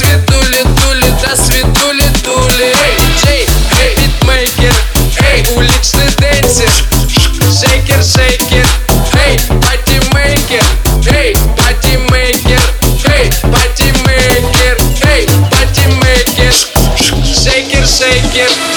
светули дули, да светули дули Диджей, битмейкер, уличный дэнсер, Шейкер, шейкер, эй, патимейкер, эй, патимейкер, эй, патимейкер, эй, патимейкер. Шейкер, шейкер.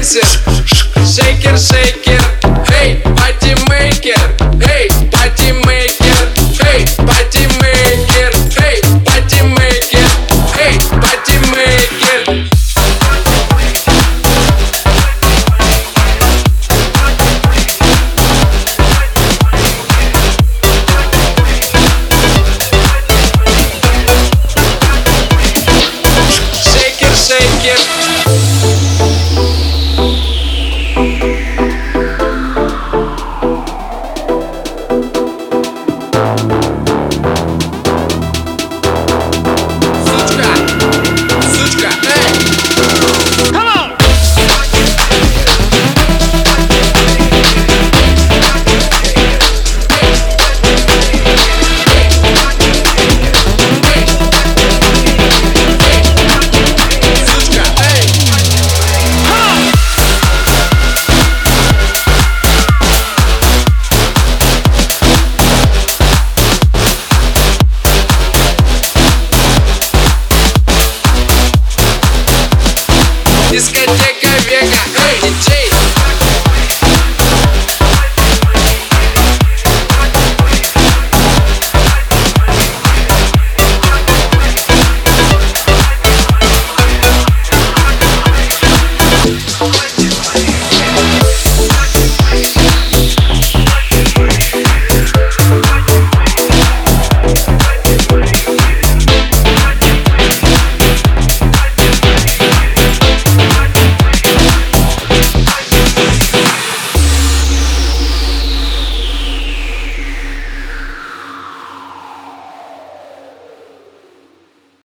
dancing. Shake it, shake.